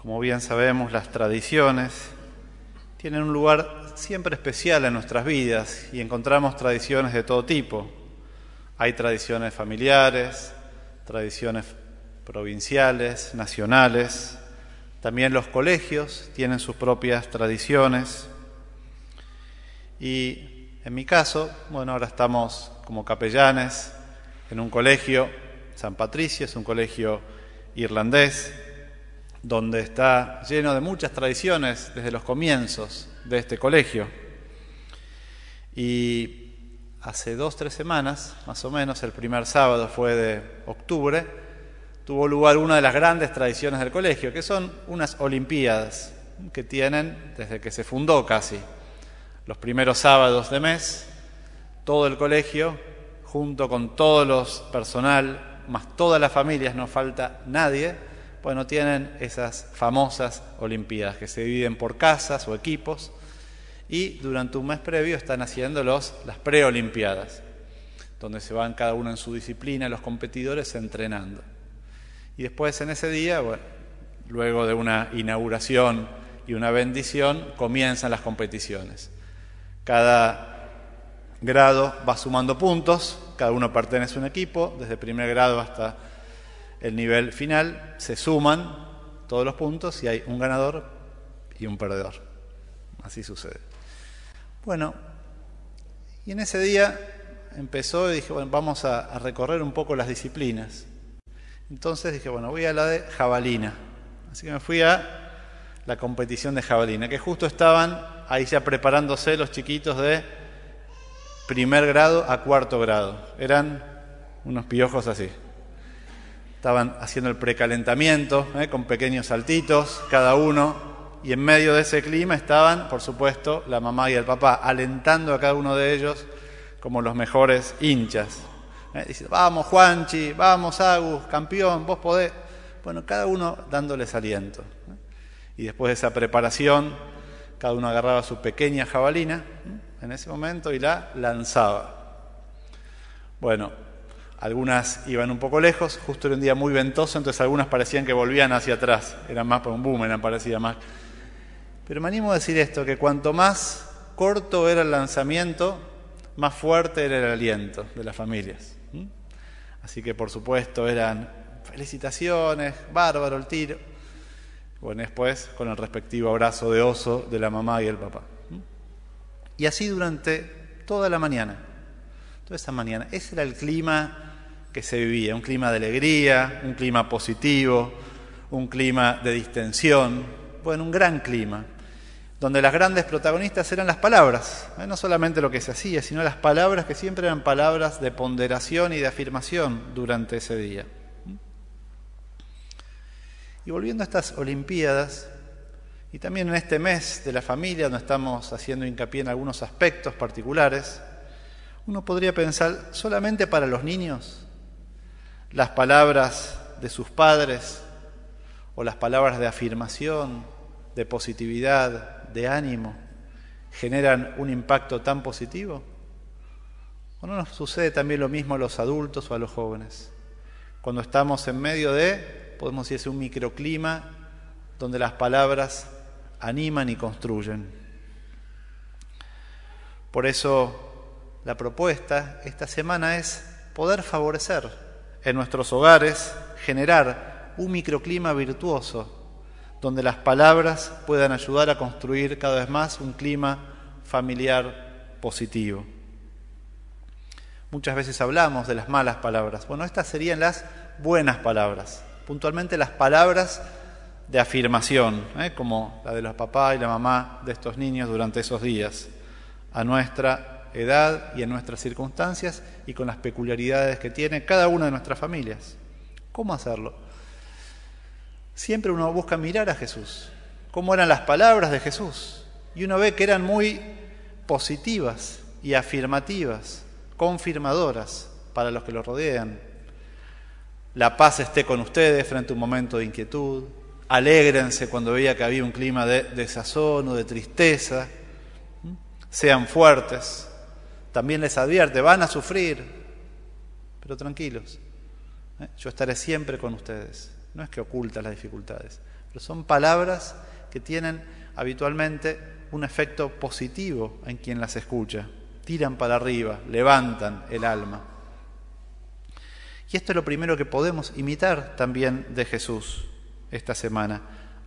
Como bien sabemos, las tradiciones tienen un lugar siempre especial en nuestras vidas y encontramos tradiciones de todo tipo. Hay tradiciones familiares, tradiciones provinciales, nacionales. También los colegios tienen sus propias tradiciones. Y en mi caso, bueno, ahora estamos como capellanes en un colegio, San Patricio, es un colegio irlandés, donde está lleno de muchas tradiciones desde los comienzos de este colegio. Y hace dos, tres semanas, más o menos, el primer sábado fue de octubre, tuvo lugar una de las grandes tradiciones del colegio, que son unas Olimpiadas que tienen desde que se fundó casi. Los primeros sábados de mes, todo el colegio, junto con todos los personal, más todas las familias, no falta nadie, bueno, tienen esas famosas Olimpiadas que se dividen por casas o equipos y durante un mes previo están haciendo los, las preolimpiadas, donde se van cada uno en su disciplina los competidores entrenando. Y después en ese día, bueno, luego de una inauguración y una bendición, comienzan las competiciones. Cada grado va sumando puntos, cada uno pertenece a un equipo, desde primer grado hasta el nivel final, se suman todos los puntos y hay un ganador y un perdedor. Así sucede. Bueno, y en ese día empezó y dije, bueno, vamos a, recorrer un poco las disciplinas. Entonces dije, bueno, voy a la de jabalina. Así que me fui a la competición de jabalina, que justo estaban ahí ya preparándose los chiquitos de primer grado a cuarto grado. Eran unos piojos así. Estaban haciendo el precalentamiento ¿eh? con pequeños saltitos, cada uno y en medio de ese clima estaban, por supuesto, la mamá y el papá, alentando a cada uno de ellos como los mejores hinchas. ¿Eh? vamos Juanchi, vamos Agus, campeón, vos podés. Bueno, cada uno dándoles aliento. ¿eh? Y después de esa preparación, cada uno agarraba su pequeña jabalina ¿eh? en ese momento y la lanzaba. Bueno, algunas iban un poco lejos, justo era un día muy ventoso, entonces algunas parecían que volvían hacia atrás, eran más por un boomerang, parecía más pero me animo a decir esto, que cuanto más corto era el lanzamiento, más fuerte era el aliento de las familias. Así que por supuesto eran felicitaciones, bárbaro el tiro. Bueno, después con el respectivo abrazo de oso de la mamá y el papá. Y así durante toda la mañana, toda esa mañana. Ese era el clima que se vivía, un clima de alegría, un clima positivo, un clima de distensión, bueno, un gran clima donde las grandes protagonistas eran las palabras, ¿eh? no solamente lo que se hacía, sino las palabras que siempre eran palabras de ponderación y de afirmación durante ese día. Y volviendo a estas Olimpiadas, y también en este mes de la familia, donde estamos haciendo hincapié en algunos aspectos particulares, uno podría pensar solamente para los niños las palabras de sus padres o las palabras de afirmación, de positividad, de ánimo generan un impacto tan positivo? ¿O no nos sucede también lo mismo a los adultos o a los jóvenes? Cuando estamos en medio de, podemos decir, un microclima donde las palabras animan y construyen. Por eso la propuesta esta semana es poder favorecer en nuestros hogares, generar un microclima virtuoso donde las palabras puedan ayudar a construir cada vez más un clima familiar positivo. Muchas veces hablamos de las malas palabras. Bueno, estas serían las buenas palabras, puntualmente las palabras de afirmación, ¿eh? como la de los papás y la mamá de estos niños durante esos días, a nuestra edad y en nuestras circunstancias y con las peculiaridades que tiene cada una de nuestras familias. ¿Cómo hacerlo? siempre uno busca mirar a Jesús, cómo eran las palabras de Jesús. Y uno ve que eran muy positivas y afirmativas, confirmadoras para los que lo rodean. La paz esté con ustedes frente a un momento de inquietud. Alégrense cuando veía que había un clima de desazón o de tristeza. Sean fuertes. También les advierte, van a sufrir, pero tranquilos. ¿eh? Yo estaré siempre con ustedes. No es que oculta las dificultades, pero son palabras que tienen habitualmente un efecto positivo en quien las escucha. Tiran para arriba, levantan el alma. Y esto es lo primero que podemos imitar también de Jesús esta semana.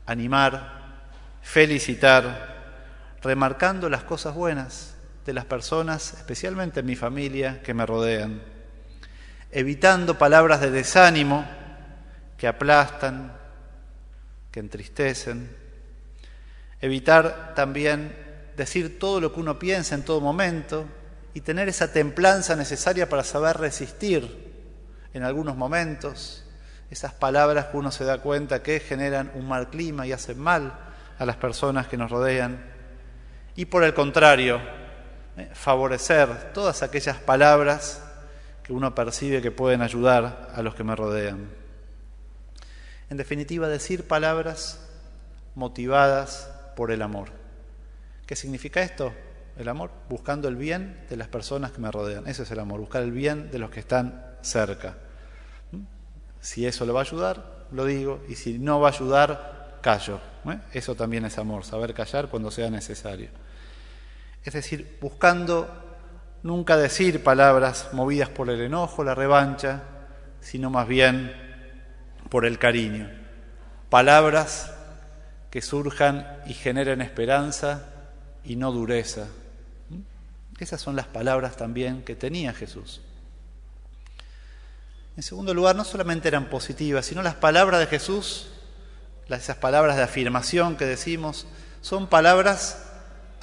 Animar, felicitar, remarcando las cosas buenas de las personas, especialmente en mi familia, que me rodean. Evitando palabras de desánimo que aplastan, que entristecen. Evitar también decir todo lo que uno piensa en todo momento y tener esa templanza necesaria para saber resistir en algunos momentos esas palabras que uno se da cuenta que generan un mal clima y hacen mal a las personas que nos rodean. Y por el contrario, favorecer todas aquellas palabras que uno percibe que pueden ayudar a los que me rodean. En definitiva, decir palabras motivadas por el amor. ¿Qué significa esto? El amor, buscando el bien de las personas que me rodean. Eso es el amor, buscar el bien de los que están cerca. ¿Mm? Si eso le va a ayudar, lo digo, y si no va a ayudar, callo. ¿eh? Eso también es amor, saber callar cuando sea necesario. Es decir, buscando nunca decir palabras movidas por el enojo, la revancha, sino más bien por el cariño. Palabras que surjan y generen esperanza y no dureza. Esas son las palabras también que tenía Jesús. En segundo lugar, no solamente eran positivas, sino las palabras de Jesús, esas palabras de afirmación que decimos, son palabras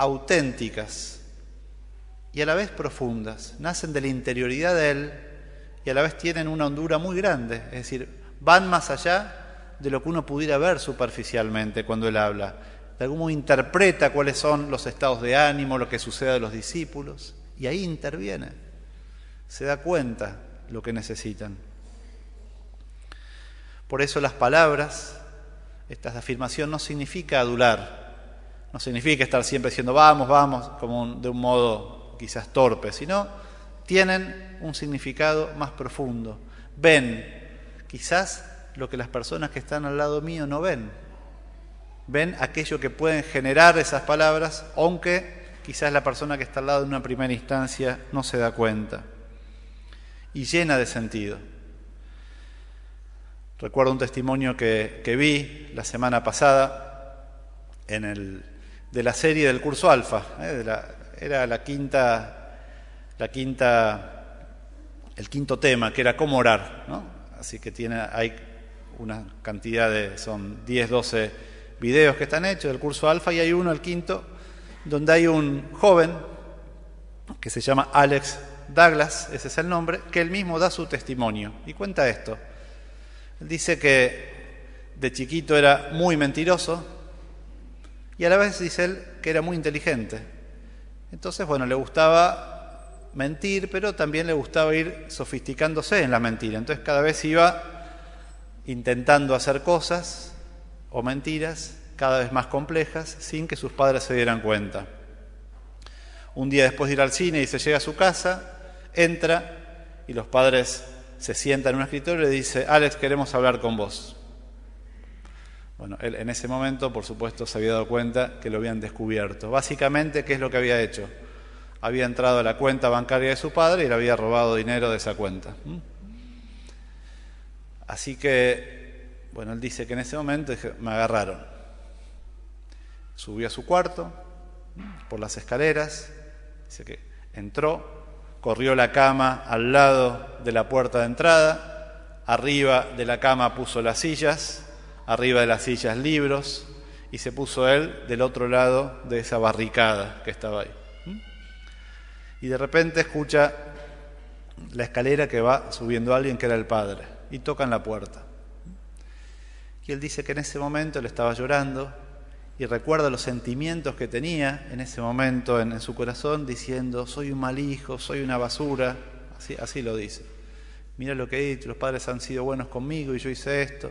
auténticas y a la vez profundas. Nacen de la interioridad de Él y a la vez tienen una hondura muy grande, es decir, van más allá de lo que uno pudiera ver superficialmente cuando Él habla. De algún modo interpreta cuáles son los estados de ánimo, lo que sucede a los discípulos y ahí interviene. Se da cuenta lo que necesitan. Por eso las palabras, estas de afirmación, no significa adular, no significa estar siempre diciendo vamos, vamos, como de un modo quizás torpe, sino tienen un significado más profundo. Ven quizás lo que las personas que están al lado mío no ven. Ven aquello que pueden generar esas palabras, aunque quizás la persona que está al lado en una primera instancia no se da cuenta y llena de sentido. Recuerdo un testimonio que, vi la semana pasada en el, de la serie del curso Alfa. ¿eh? era la quinta, la quinta, el quinto tema, que era cómo orar. Así que tiene, hay una cantidad de, son 10, 12 videos que están hechos del curso Alfa y hay uno, el quinto, donde hay un joven que se llama Alex Douglas, ese es el nombre, que él mismo da su testimonio y cuenta esto. Él dice que de chiquito era muy mentiroso y a la vez dice él que era muy inteligente. Entonces, bueno, le gustaba mentir, pero también le gustaba ir sofisticándose en la mentira. Entonces cada vez iba intentando hacer cosas o mentiras cada vez más complejas sin que sus padres se dieran cuenta. Un día después de ir al cine y se llega a su casa, entra y los padres se sientan en un escritorio y le dice, Alex, queremos hablar con vos. Bueno, él en ese momento, por supuesto, se había dado cuenta que lo habían descubierto. Básicamente, ¿qué es lo que había hecho? Había entrado a la cuenta bancaria de su padre y le había robado dinero de esa cuenta. Así que, bueno, él dice que en ese momento me agarraron. Subió a su cuarto por las escaleras, dice que entró, corrió la cama al lado de la puerta de entrada, arriba de la cama puso las sillas, arriba de las sillas libros, y se puso él del otro lado de esa barricada que estaba ahí. Y de repente escucha la escalera que va subiendo alguien que era el padre, y tocan la puerta. Y él dice que en ese momento él estaba llorando, y recuerda los sentimientos que tenía en ese momento en, su corazón, diciendo, soy un mal hijo, soy una basura, así, así lo dice. Mira lo que he dicho, los padres han sido buenos conmigo y yo hice esto.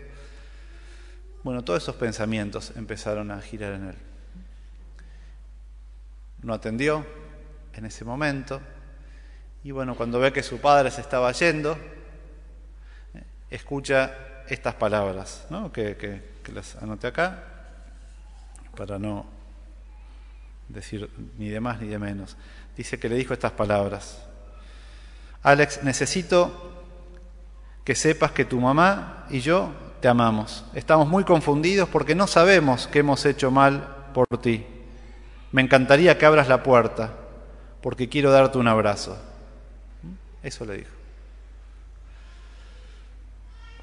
Bueno, todos esos pensamientos empezaron a girar en él. No atendió en ese momento y bueno, cuando ve que su padre se estaba yendo, escucha estas palabras ¿no? que, las anoté acá, para no decir ni de más ni de menos. Dice que le dijo estas palabras. Alex, necesito que sepas que tu mamá y yo te amamos. Estamos muy confundidos porque no sabemos que hemos hecho mal por ti. Me encantaría que abras la puerta porque quiero darte un abrazo. Eso le dijo.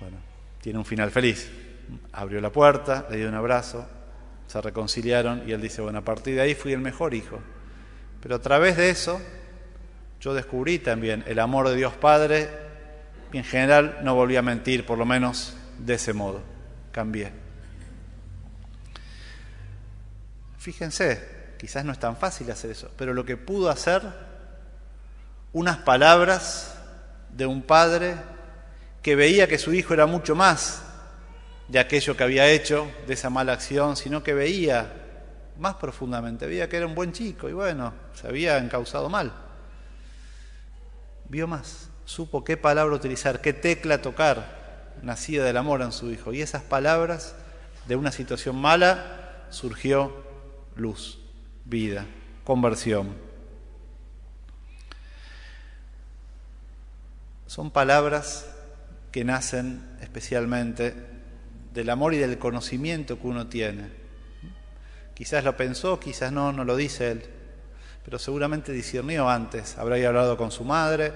Bueno, tiene un final feliz. Abrió la puerta, le dio un abrazo, se reconciliaron y él dice, bueno, a partir de ahí fui el mejor hijo. Pero a través de eso yo descubrí también el amor de Dios Padre y en general no volví a mentir, por lo menos de ese modo. Cambié. Fíjense, quizás no es tan fácil hacer eso, pero lo que pudo hacer, unas palabras de un padre que veía que su hijo era mucho más de aquello que había hecho, de esa mala acción, sino que veía más profundamente, veía que era un buen chico y bueno, se había encausado mal. Vio más, supo qué palabra utilizar, qué tecla tocar, nacida del amor en su hijo. Y esas palabras de una situación mala surgió luz, vida, conversión. Son palabras que nacen especialmente del amor y del conocimiento que uno tiene. Quizás lo pensó, quizás no, no lo dice él, pero seguramente discernió antes, habrá hablado con su madre,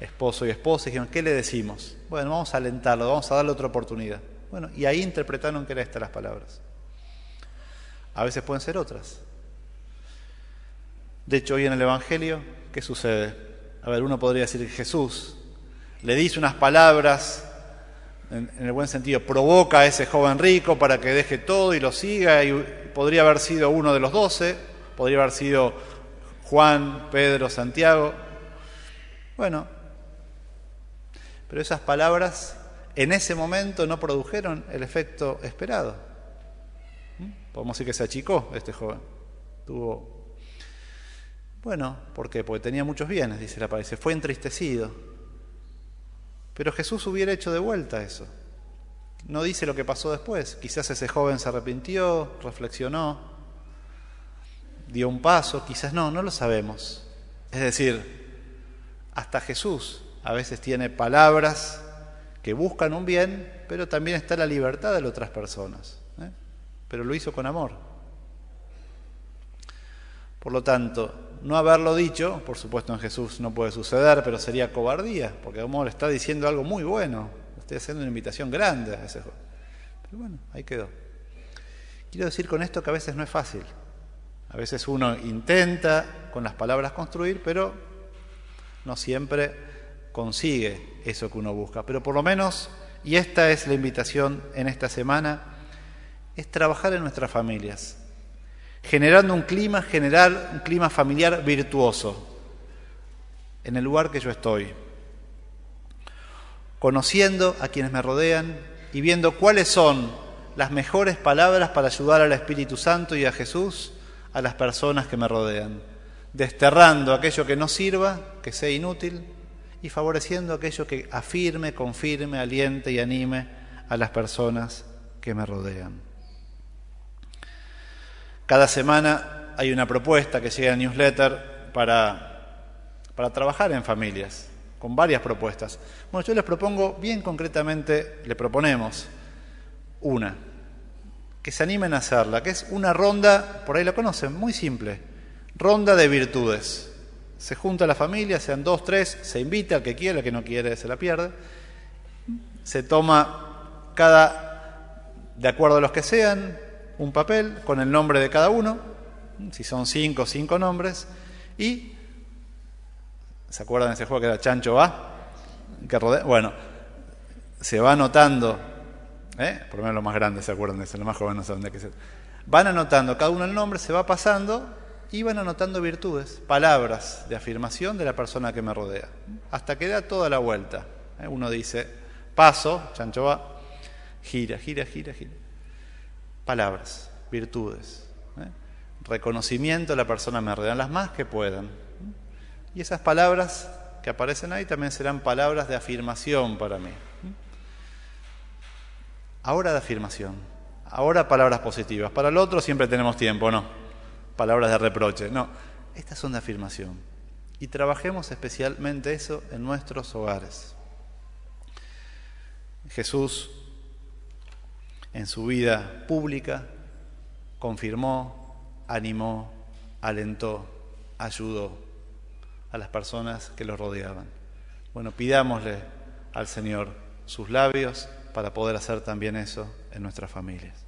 esposo y esposa, y dijeron, ¿qué le decimos? Bueno, vamos a alentarlo, vamos a darle otra oportunidad. Bueno, y ahí interpretaron que eran estas las palabras. A veces pueden ser otras. De hecho, hoy en el Evangelio, ¿qué sucede? A ver, uno podría decir que Jesús le dice unas palabras en, el buen sentido, provoca a ese joven rico para que deje todo y lo siga, y podría haber sido uno de los doce, podría haber sido Juan, Pedro, Santiago. Bueno, pero esas palabras en ese momento no produjeron el efecto esperado. ¿Mm? Podemos decir que se achicó este joven. Tuvo. Bueno, ¿por qué? Porque tenía muchos bienes, dice la. Se fue entristecido. Pero Jesús hubiera hecho de vuelta eso. No dice lo que pasó después. Quizás ese joven se arrepintió, reflexionó, dio un paso, quizás no, no lo sabemos. Es decir, hasta Jesús a veces tiene palabras que buscan un bien, pero también está la libertad de otras personas. ¿eh? Pero lo hizo con amor. Por lo tanto, no haberlo dicho, por supuesto en Jesús no puede suceder, pero sería cobardía, porque amor le está diciendo algo muy bueno, estoy haciendo una invitación grande a ese joven. Pero bueno, ahí quedó. Quiero decir con esto que a veces no es fácil. A veces uno intenta con las palabras construir, pero no siempre consigue eso que uno busca. Pero por lo menos, y esta es la invitación en esta semana, es trabajar en nuestras familias generando un clima general, un clima familiar virtuoso en el lugar que yo estoy, conociendo a quienes me rodean y viendo cuáles son las mejores palabras para ayudar al Espíritu Santo y a Jesús a las personas que me rodean, desterrando aquello que no sirva, que sea inútil, y favoreciendo aquello que afirme, confirme, aliente y anime a las personas que me rodean. Cada semana hay una propuesta que llega al newsletter para, para trabajar en familias, con varias propuestas. Bueno, yo les propongo, bien concretamente, le proponemos una, que se animen a hacerla, que es una ronda, por ahí la conocen, muy simple, ronda de virtudes. Se junta la familia, sean dos, tres, se invita al que quiera, al que no quiere se la pierde. Se toma cada, de acuerdo a los que sean, un papel con el nombre de cada uno, si son cinco, cinco nombres, y ¿se acuerdan de ese juego que era Chancho va? Que bueno, se va anotando, ¿eh? por lo menos los más grandes se acuerdan de eso, los más jóvenes no saben de qué se Van anotando cada uno el nombre, se va pasando y van anotando virtudes, palabras de afirmación de la persona que me rodea, hasta que da toda la vuelta. ¿eh? Uno dice, paso, chancho va, gira, gira, gira, gira palabras, virtudes. ¿eh? Reconocimiento la persona me rodean las más que puedan. Y esas palabras que aparecen ahí también serán palabras de afirmación para mí. Ahora de afirmación. Ahora palabras positivas. Para el otro siempre tenemos tiempo, ¿no? Palabras de reproche. No, estas son de afirmación. Y trabajemos especialmente eso en nuestros hogares. Jesús, en su vida pública, confirmó, animó, alentó, ayudó a las personas que lo rodeaban. Bueno, pidámosle al Señor sus labios para poder hacer también eso en nuestras familias.